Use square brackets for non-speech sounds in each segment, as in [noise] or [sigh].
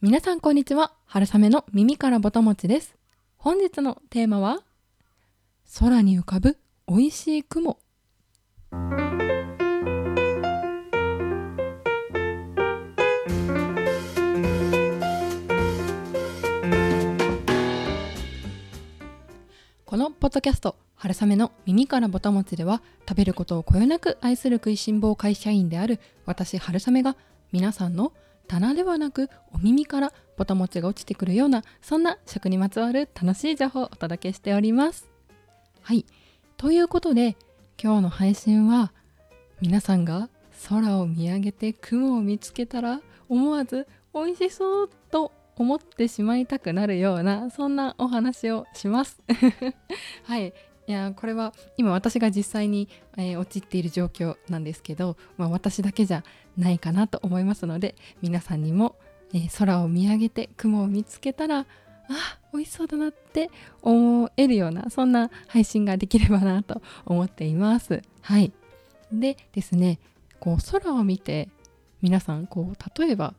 皆さんこんにちは。春雨の耳からぼたもちです。本日のテーマは空に浮かぶ美味しい雲。このポッドキャスト春雨の耳からぼたもちでは食べることをこよなく愛する食いしん坊会社員である私春雨が皆さんの棚ではなくお耳からぼたもちが落ちてくるようなそんな食にまつわる楽しい情報をお届けしております。はい。ということで今日の配信は皆さんが空を見上げて雲を見つけたら思わず美味しそうと思ってしまいたくなるようなそんなお話をします。[laughs] はい。いやこれは今私が実際に、えー、陥っている状況なんですけど、まあ、私だけじゃないかなと思いますので皆さんにも、えー、空を見上げて雲を見つけたらあ美味しそうだなって思えるようなそんな配信ができればなと思っています。はいでですねこう空を見て皆さんこう例えば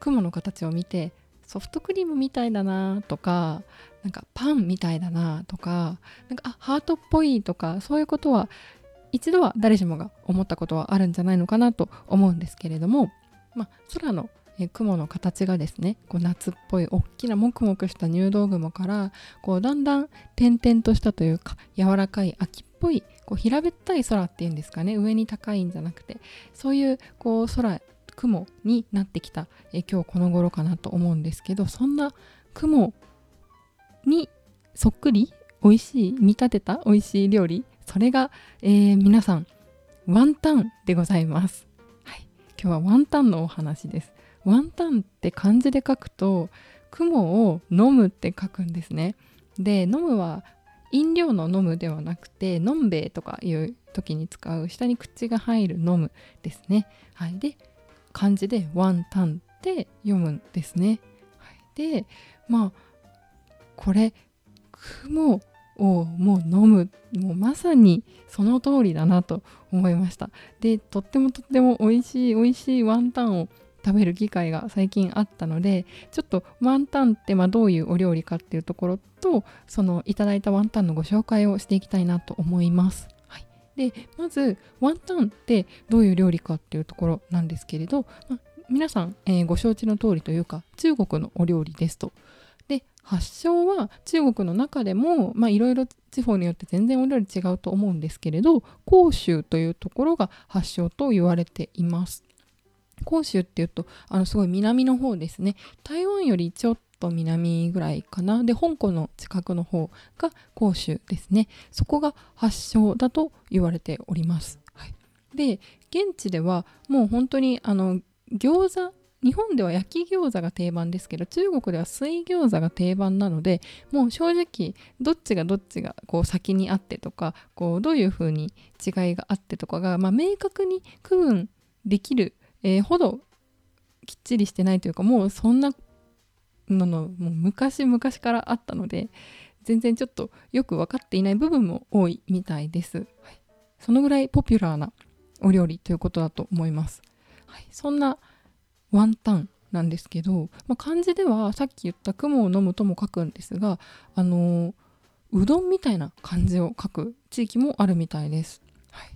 雲の形を見てソフトクリームみたいだなとかなんかパンみたいだなとかなんかあハートっぽいとかそういうことは一度は誰しもが思ったことはあるんじゃないのかなと思うんですけれども、まあ、空のえ雲の形がですねこう夏っぽい大きなもくもくした入道雲からこうだんだん点々としたというか柔らかい秋っぽいこう平べったい空っていうんですかね上に高いんじゃなくてそういうこう空雲になってきたえ今日この頃かなと思うんですけどそんな雲にそっくり美味しい見立てた美味しい料理それが、えー、皆さんワンタンでございます、はい、今日はワンタンのお話です。ワンタンって漢字で書くと雲を飲むって書くんですね。で飲むは飲料の飲むではなくてのんべえとかいう時に使う下に口が入る飲むですね。はい。で漢字でワンタンって読むんですね、でまあこれ雲をもう飲むもうまさにその通りだなと思いました。でとってもとっても美味しい美味しいワンタンを食べる機会が最近あったのでちょっとワンタンってまあどういうお料理かっていうところとそのいただいたワンタンのご紹介をしていきたいなと思います。でまずワンタンってどういう料理かっていうところなんですけれど、ま、皆さん、えー、ご承知の通りというか中国のお料理ですと。で発祥は中国の中でもいろいろ地方によって全然お料理違うと思うんですけれど広州というところが発祥と言われています。広州っていうとあのすごい南の方ですね。台湾よりちょっと南ぐらいかなで香港の近くの方が広州ですねそこが発祥だと言われております、はい、で現地ではもう本当にあの餃子日本では焼き餃子が定番ですけど中国では水餃子が定番なのでもう正直どっちがどっちがこう先にあってとかこうどういう風に違いがあってとかが、まあ、明確に区分できる、えー、ほどきっちりしてないというかもうそんなののもう昔々からあったので全然ちょっとよく分かっていない部分も多いみたいです。はい、そのぐらいポピュラーなお料理ということだと思います。はい、そんなワンタンなんですけど、まあ、漢字ではさっき言った雲を飲むとも書くんですがあのうどんみたいな漢字を書く地域もあるみたいです。はい、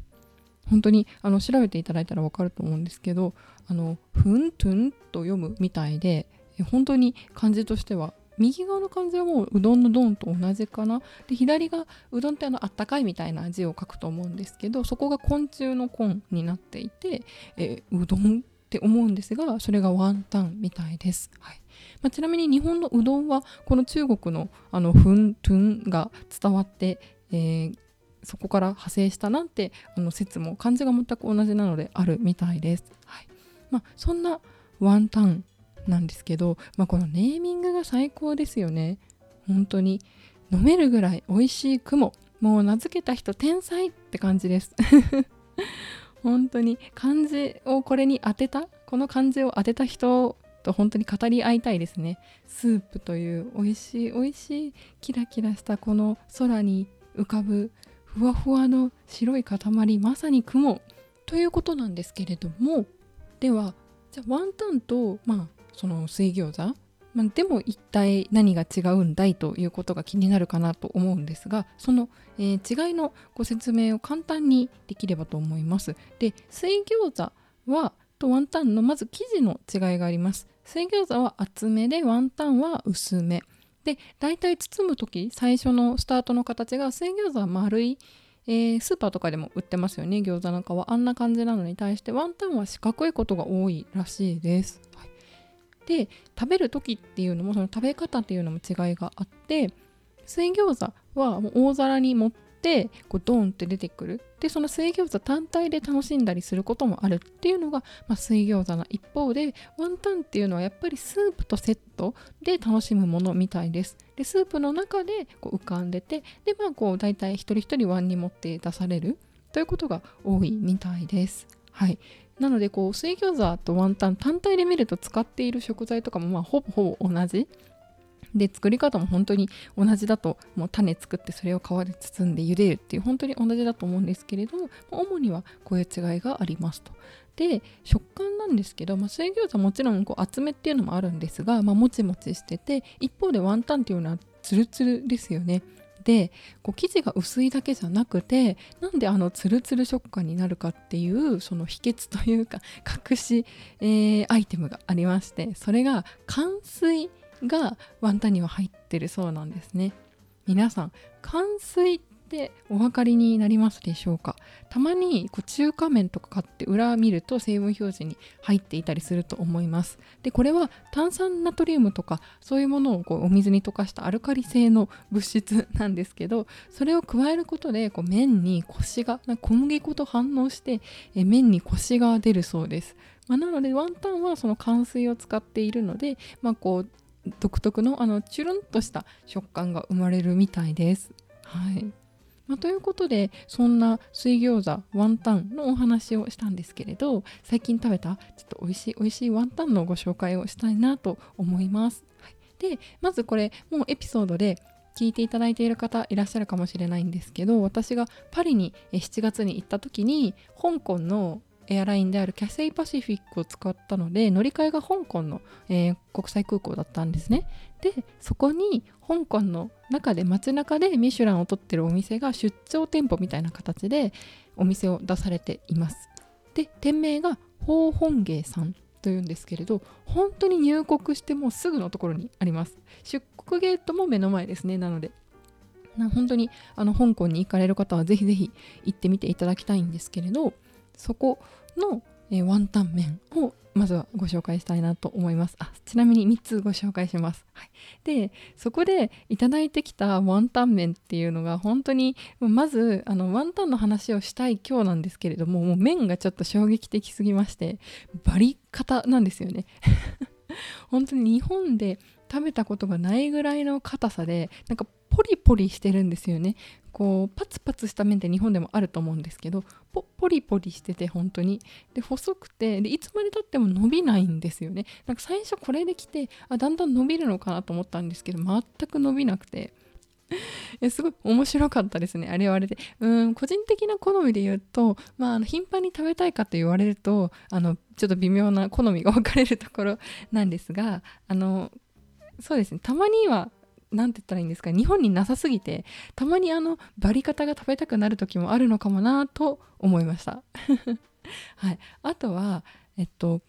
本当にあの調べていただいたらわかると思うんですけどあのふんとんと読むみたいで本当に漢字としては右側の漢字はもううどんのどんと同じかな？で左がうどんってあのあったかいみたいな字を書くと思うんですけどそこが昆虫の昆になっていて、えー、うどんって思うんですがそれがワンタンみたいです。はいまあ、ちなみに日本のうどんはこの中国のあのフントゥンが伝わって、えー、そこから派生したなんてあの説も漢字が全く同じなのであるみたいです。はいまあ、そんなワンタンなんですけど、まあ、このネーミングが最高ですよね。本当に。飲めるぐらい美味しい雲。もう名付けた人天才って感じです。[laughs] 本当に。漢字をこれに当てた？この漢字を当てた人と本当に語り合いたいですね。スープという美味しい美味しいキラキラしたこの空に浮かぶふわふわの白い塊まさに雲。ということなんですけれども。ではじゃあワンタンとまあその水餃子？まあ、でも一体何が違うんだいということが気になるかなと思うんですがその、えー、違いのご説明を簡単にできればと思います。で水餃子はとワンタンのまず生地の違いがあります。水餃子は厚めでワンタンは薄め。で大体包む時最初のスタートの形が水餃子は丸いえー、スーパーとかでも売ってますよね餃子なんかはあんな感じなのに対してワンタンは四角いことが多いらしいです。はい、で食べる時っていうのもその食べ方っていうのも違いがあって水餃子はもう大皿に盛ってこうドーンって出てくる。でその水餃子単体で楽しんだりすることもあるっていうのが、まあ、水餃子の一方でワンタンっていうのはやっぱりスープとセットで楽しむものみたいです。でスープの中でこう浮かんでてでまあこう大体一人一人ワンに持って出されるということが多いみたいです。はい。なのでこう水餃子とワンタン単体で見ると使っている食材とかもまあほぼほぼ同じで作り方も本当に同じだともう種作ってそれを皮で包んで茹でるっていう本当に同じだと思うんですけれど主にはこういう違いがありますと。で食感なんですけど、まあ、水餃子もちろんこう厚めっていうのもあるんですが、まあ、もちもちしてて一方でワンタンっていうのはツルツルですよね。でこう生地が薄いだけじゃなくてなんであのツルツル食感になるかっていうその秘訣というか隠し、えー、アイテムがありましてそれが乾水がワンタンには入ってるそうなんですね。皆さん乾水ってお分かりになりますでしょうか？たまにこう中華麺とか買って裏見ると成分表示に入っていたりすると思います。でこれは炭酸ナトリウムとかそういうものをこうお水に溶かしたアルカリ性の物質なんですけどそれを加えることでこう麺にコシが小麦粉と反応してえ麺にコシが出るそうです。まあ、なのでワンタンはその乾水を使っているので、まあ、こう独特のあのチュルンとした食感が生まれるみたいです。はい。まあ、ということでそんな水餃子ワンタンのお話をしたんですけれど最近食べたちょっと美味しい美味しいワンタンのご紹介をしたいなと思います。はい、でまずこれもうエピソードで聞いていただいている方いらっしゃるかもしれないんですけど私がパリに7月に行った時に香港のエアラインであるキャセイパシフィックを使ったので乗り換えが香港の、えー、国際空港だったんですね。でそこに香港の中で街中でミシュランを取ってるお店が出張店舗みたいな形でお店を出されています。で店名が宝本芸さんというんですけれど本当に入国してもうすぐのところにあります。出国ゲートも目の前ですね。なので本当にあの香港に行かれる方はぜひぜひ行ってみていただきたいんですけれどそこの、えー、ワンタン麺をまずはご紹介したいなと思います。あちなみに3つご紹介します。はい、でそこでいただいてきたワンタン麺っていうのが本当にまずあのワンタンの話をしたい今日なんですけれどももう麺がちょっと衝撃的すぎましてバリ方なんですよね。[laughs] 本当に日本で食べたことがないぐらいの硬さでなんかポリポリしてるんですよね。こうパツパツした麺って日本でもあると思うんですけどポポリポリしてて本当に。で細くてでいつまでたっても伸びないんですよね。なんか最初これできてあだんだん伸びるのかなと思ったんですけど全く伸びなくて。[laughs] すごい面白かったですねあれはあれで。うん個人的な好みで言うとまああの頻繁に食べたいかと言われるとあのちょっと微妙な好みが分かれるところなんですがあのそうですねたまには何て言ったらいいんですか日本になさすぎてたまにあのバリ方が食べたくなる時もあるのかもなと思いました。[laughs] はい。あとはえっと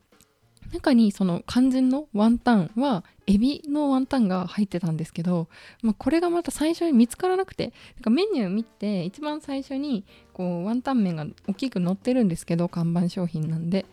中にその肝心のワンタンはエビのワンタンが入ってたんですけど、まあ、これがまた最初に見つからなくてなんかメニュー見て一番最初にこうワンタン麺が大きく載ってるんですけど看板商品なんで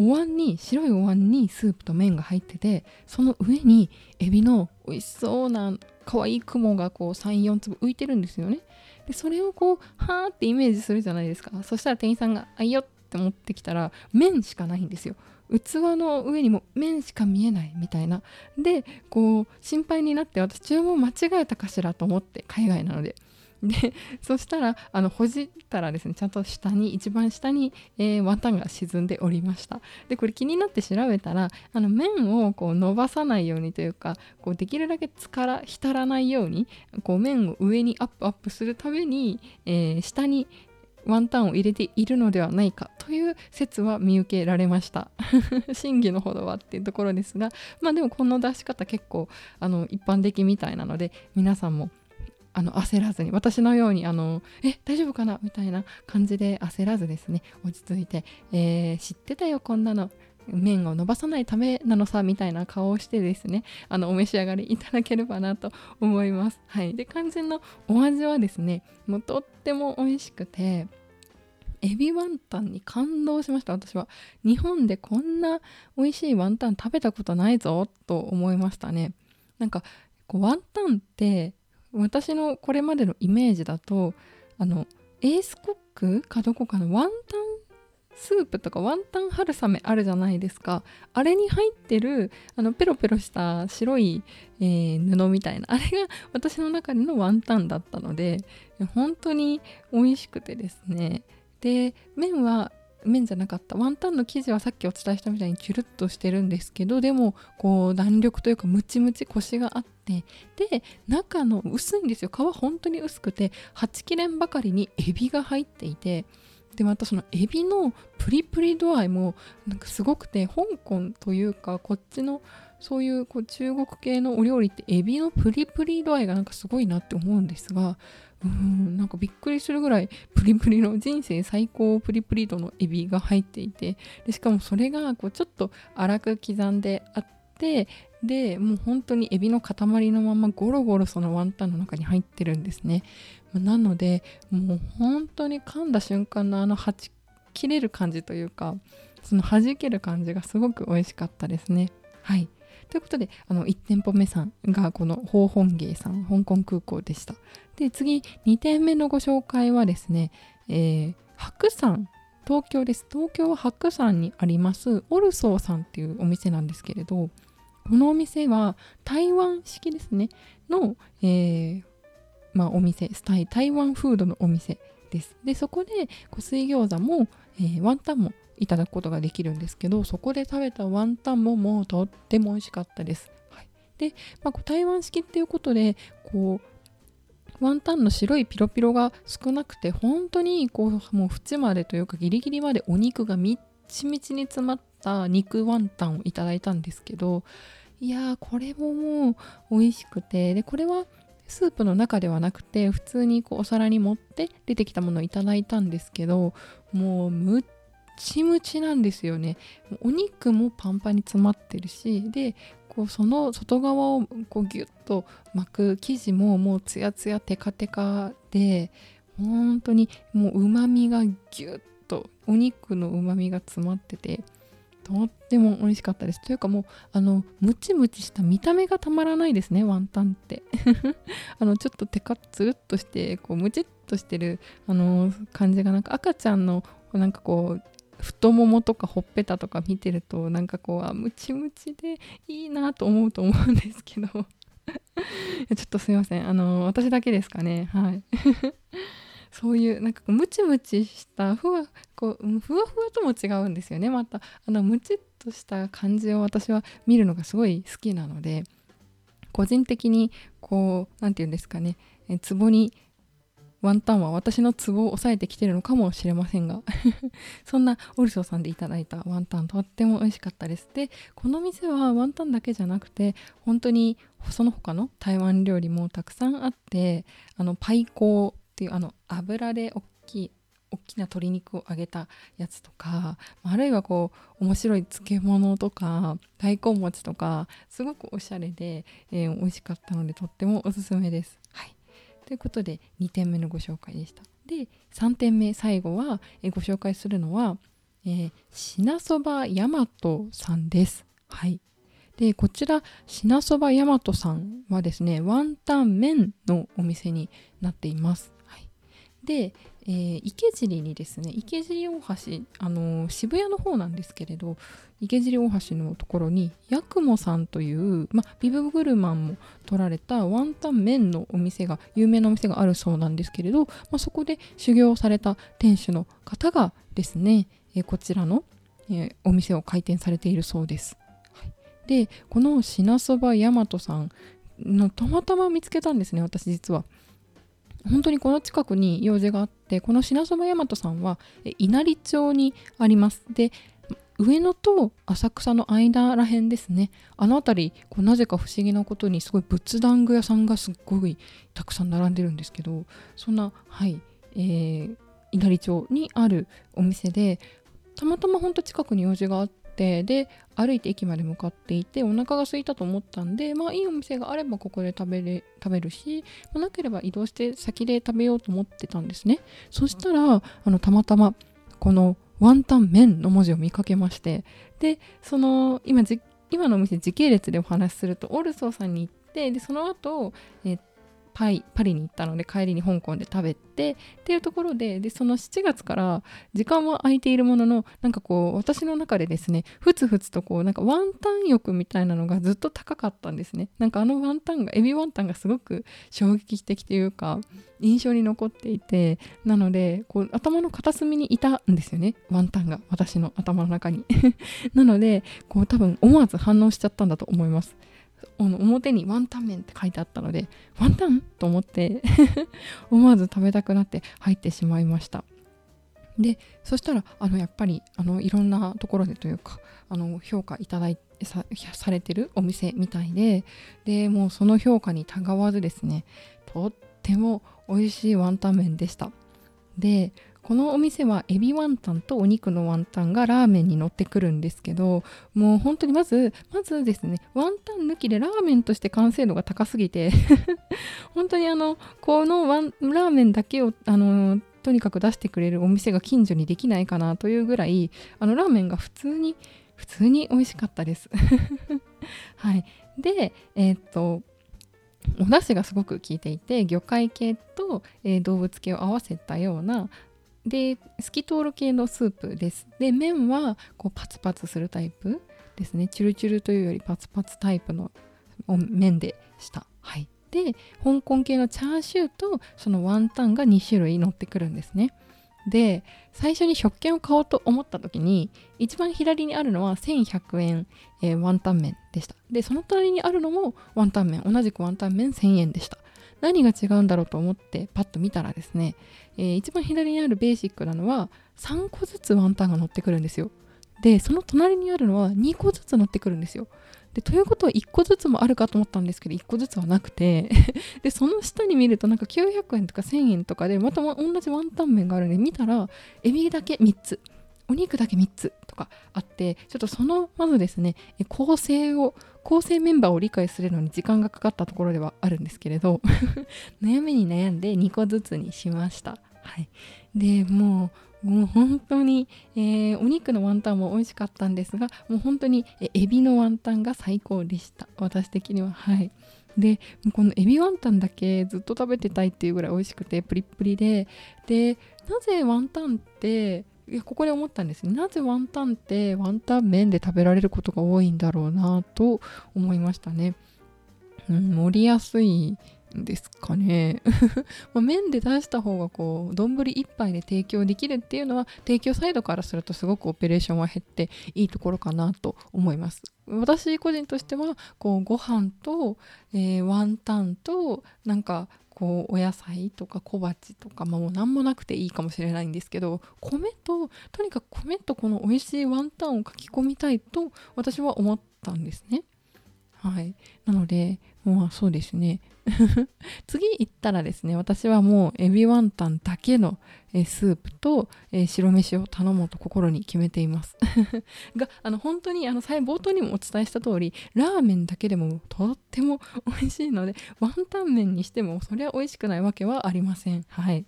お椀に白いお椀にスープと麺が入っててその上にエビの美味しそうな可愛い雲がこう34粒浮いてるんですよね。でそれをこうはーってイメージするじゃないですか。そしたら店員さんが「あいよ」って持ってきたら麺しかないんですよ。器の上にも麺しか見えないみたいな。でこう心配になって私注文間違えたかしらと思って海外なので。で [laughs] そしたらあのほじったらですねちゃんと下に一番下に、えー、ワンタンが沈んでおりました。でこれ気になって調べたらあの麺をこう伸ばさないようにというかこうできるだけら浸らないようにこう麺を上にアップアップするために、えー、下にワンタンを入れているのではないかという説は見受けられました。[laughs] 真偽のほどはっていうところですがまあでもこの出し方結構あの一般的みたいなので皆さんもあの焦らずに私のようにあのえ大丈夫かな？みたいな感じで焦らずですね落ち着いて、えー、知ってたよこんなの。麺を伸ばさないためなのさみたいな顔をしてですねあのお召し上がりいただければなと思います。はい。で肝心のお味はですねもうとっても美味しくてエビワンタンに感動しました。私は。日本でこんな美味しいワンタン食べたことないぞと思いましたね。なんかこうワンタンって私のこれまでのイメージだとあのエースコックかどこかのワンタンスープとかワンタン春雨あるじゃないですか。あれに入ってるあのペロペロした白い、えー、布みたいな。あれが私の中でのワンタンだったので本当に美味しくてですね。で麺は麺じゃなかった。ワンタンの生地はさっきお伝えしたみたいにチュルッとしてるんですけどでもこう弾力というかムチムチコシがあってで中の薄いんですよ。皮本当に薄くて8切れんばかりにエビが入っていてでまたそのエビのプリプリ度合いもなんかすごくて香港というかこっちのそういうこう中国系のお料理ってエビのプリプリ度合いがなんかすごいなって思うんですがうんなんかびっくりするぐらいプリプリの人生最高プリプリ度のエビが入っていてでしかもそれがこうちょっと粗く刻んであってでもう本当にエビの塊のままゴロゴロそのワンタンの中に入ってるんですね。なのでもう本当に噛んだ瞬間のあのはち切れる感じというかその弾ける感じがすごく美味しかったですね。はい。ということであの1店舗目さんがこの宝本芸さん香港空港でした。で次2点目のご紹介はですね、えー、白山東京です。東京白山にありますオルソーさんっていうお店なんですけれどこのお店は台湾式ですね。の、えーまあ、お店スタイ台湾フードのお店です。でそこで水餃子も、えー、ワンタンもいただくことができるんですけどそこで食べたワンタンももうとっても美味しかったです、はい、で、まあ、台湾式っていうことでこうワンタンの白いピロピロが少なくて本当にこうもう縁までというかギリギリまでお肉がみっちみちに詰まった肉ワンタンをいただいたんですけどいやーこれももう美味しくてでこれはスープの中ではなくて普通にこうお皿に盛って出てきたものをいただいたんですけどもうむっちむちなんですよね。お肉もパンパンに詰まってるしでこうその外側をこうギュッと巻く生地ももうツヤツヤテカテカで本当にもううまみがギュッとお肉のうまみが詰まっててとっても美味しかったです。というかもうあのムチムチした見た目がたまらないですねワンタンって。[laughs] あのちょっとテカツルっとしてこうムチっとしてるあの感じがなんか赤ちゃんのなんかこう太ももとかほっぺたとか見てるとなんかこうあムチムチでいいなと思うと思うんですけど。[laughs] ちょっとすいません。あの私だけですかね。はい。[laughs] そういうなんかムチムチしたふわこうふわふわとも違うんですよね。またあのムチっとした感じを私は見るのがすごい好きなので個人的にこう何て言うんですかね。え壺にワンタンは私のツボを抑えてきてるのかもしれませんが [laughs] そんなオルソーさんでいただいたワンタンとっても美味しかったですでこの店はワンタンだけじゃなくて本当にその他の台湾料理もたくさんあってあのパイコーっていうあの油で大きい大きな鶏肉を揚げたやつとかあるいはこう面白い漬物とか大根餅とかすごくおしゃれで、えー、美味しかったのでとってもおすすめです。はいということで2点目のご紹介でした。で3点目最後は、えご紹介するのは、えー、品そば大和さんです。はい。でこちら品そば大和さんはですねワンタン麺のお店になっています。はい、で、えー、池尻にですね池尻大橋、あのー、渋谷の方なんですけれど池尻大橋のところに八雲さんという、ま、ビブグルマンも取られたワンタン麺のお店が有名なお店があるそうなんですけれど、まそこで修行された店主の方がですね、えー、こちらの、えお店を開店されているそうです。はい、でこの品そば大和さんのたまたま見つけたんですね私実は。本当にこの近くに用事があってこの品そば大和さんは稲荷町にあります。で上野と浅草の間らへんですね。あの辺りこうなぜか不思議なことにすごい仏壇具屋さんがすっごいたくさん並んでるんですけどそんなはいえー、稲荷町にあるお店でたまたまほんと近くに用事があってで歩いて駅まで向かっていてお腹が空いたと思ったんでまあいいお店があればここで食べれ食べるし、まあ、なければ移動して先で食べようと思ってたんですね。そしたらあのたまたまこのワンタン麺の文字を見かけましてでその今今のお店時系列でお話しするとオルソーさんに行ってでその後、えっパイパリに行ったので帰りに香港で食べてっていうところででその7月から時間は空いているもののなんかこう私の中でですねふつふつとこうなんかワンタン欲みたいなのがずっと高かったんですね。なんかあのワンタンがエビワンタンがすごく衝撃的というか印象に残っていてなのでこう頭の片隅にいたんですよね。ワンタンが私の頭の中に。[laughs] なのでこう多分思わず反応しちゃったんだと思います。表にワンタン麺って書いてあったのでワンタンと思って [laughs] 思わず食べたくなって入ってしまいました。でそしたらあのやっぱりあのいろんなところでというかあの評価いただいてさされてるお店みたいででもうその評価にたがわずですねとっても美味しいワンタン麺でした。でこのお店はエビワンタンとお肉のワンタンがラーメンに乗ってくるんですけどもう本当にまずまずですねワンタン抜きでラーメンとして完成度が高すぎて [laughs] 本当にあのこのワンラーメンだけをあのとにかく出してくれるお店が近所にできないかなというぐらいあのラーメンが普通に普通に美味しかったです。[laughs] はい。でえー、っとお出汁がすごく効いていて魚介系と、えー、動物系を合わせたようなで透き通る系のスープです。で麺はこうパツパツするタイプですね。チュルチュルというよりパツパツタイプの麺でした。はい。で香港系のチャーシューとそのワンタンが2種類乗ってくるんですね。で最初に食券を買おうと思った時に一番左にあるのは1100円、えー、ワンタン麺でした。でその隣にあるのもワンタン麺。同じくワンタン麺1000円でした。何が違うんだろうと思ってパッと見たらですね、えー、一番左にあるベーシックなのは3個ずつワンタンが乗ってくるんですよ。でその隣にあるのは2個ずつ乗ってくるんですよ。でということは1個ずつもあるかと思ったんですけど1個ずつはなくて [laughs] でその下に見るとなんか900円とか1000円とかでまた同じワンタン麺があるんで見たらエビだけ3つ。お肉だけ3つとかあってちょっとそのまずですね構成を構成メンバーを理解するのに時間がかかったところではあるんですけれど [laughs] 悩みに悩んで2個ずつにしました。はい。でもうもう本当に、えー、お肉のワンタンも美味しかったんですがもう本当にえエビのワンタンが最高でした。私的には。はい。でこのエビワンタンだけずっと食べてたいっていうぐらい美味しくてプリップリででなぜワンタンっていやここで思ったんです。なぜワンタンってワンタン麺で食べられることが多いんだろうなと思いましたね、うん、盛りやすいですかね。[laughs] ま麺で出した方がこう丼1杯で提供できるっていうのは提供サイドからするとすごくオペレーションは減っていいところかなと思います。私個人としてはこうご飯と、えー、ワンタンとなんかこうお野菜とか小鉢とか、まあ、もう何もなくていいかもしれないんですけど米ととにかく米とこの美味しいワンタンをかき込みたいと私は思ったんですね。はい、なのでまあそうですね [laughs] 次行ったらですね私はもうエビワンタンだけのスープと、え白飯を頼もうと心に決めています [laughs] があの本当にあの冒頭にもお伝えした通りラーメンだけでもとっても美味しいのでワンタン麺にしてもそれは美味しくないわけはありませんはい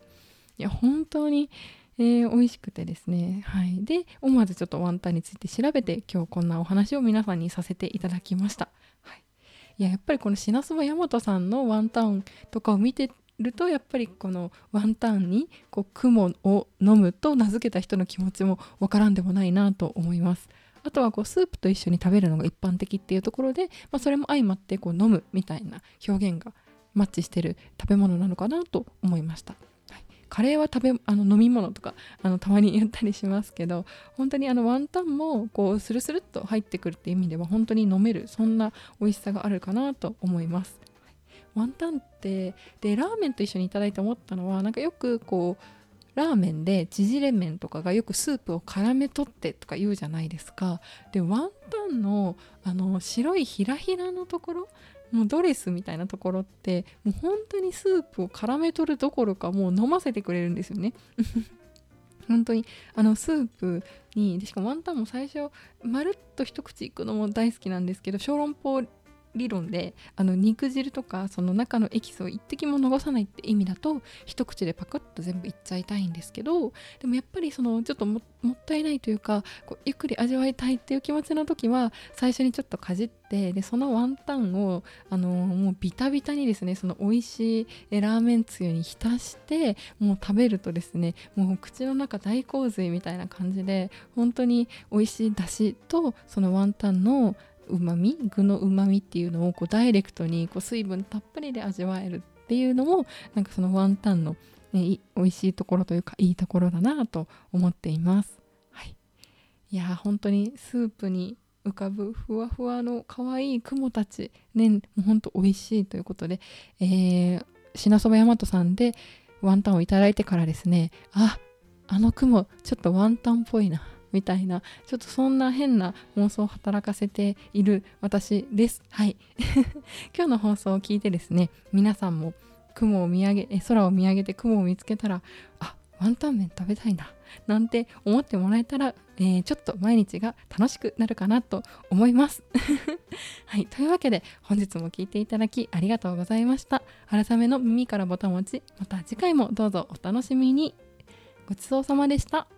いや本当にえー、美味しくてですね。はい。で、思わずちょっとワンタンについて調べて、今日こんなお話を皆さんにさせていただきました。い。いや、やっぱりこの品そば大和さんのワンタンとかを見てるとやっぱりこのワンタンにこう雲を飲むと名付けた人の気持ちもわからんでもないなと思います。あとはこうスープと一緒に食べるのが一般的っていうところで、まあ、それも相まってこう飲むみたいな表現がマッチしてる食べ物なのかなと思いました。カレーは食べあの飲み物とかあのたまに言ったりしますけど本当にあのワンタンもこうスルスルっと入ってくるって意味では本当に飲めるそんな美味しさがあるかなと思います。ワンタンってでラーメンと一緒にいただいて思ったのはなんかよくこうラーメンで縮れ麺とかがよくスープを絡め取ってとか言うじゃないですか。でワンタンのあの白いひらひらのところもうドレスみたいなところってもう本当にスープを絡めとるどころかもう飲ませてくれるんですよね。[laughs] 本当にあのスープにでしかもワンタンも最初まるっと一口いくのも大好きなんですけど小籠包理論であの肉汁とかその中のエキスを一滴も逃さないって意味だと一口でパクッと全部いっちゃいたいんですけどでもやっぱりそのちょっともったいないというかこうゆっくり味わいたいっていう気持ちの時は最初にちょっとかじってでそのワンタンをあのもうビタビタにですねその美味しいラーメンつゆに浸してもう食べるとですねもう口の中大洪水みたいな感じで本当に美味しいだしとそのワンタンのうまみ具のうまみっていうのをこうダイレクトにこう水分たっぷりで味わえるっていうのもなんかそのワンタンの、ね、美味しいところというかいいところだなと思っています。はい、いや本当にスープに浮かぶふわふわの可愛い雲たちねもうほんと美味しいということで、えー、品そば大和さんでワンタンをいただいてからですねああの雲ちょっとワンタンっぽいなみたいなちょっとそんな変な妄想を働かせている私ですはい [laughs] 今日の放送を聞いてですね皆さんも雲を見上げ空を見上げて雲を見つけたらあワンタン麺食べたいななんて思ってもらえたら、えー、ちょっと毎日が楽しくなるかなと思います。[laughs] はい、というわけで本日も聴いていただきありがとうございました。春雨の耳からボタン持ちまた次回もどうぞお楽しみに。ごちそうさまでした。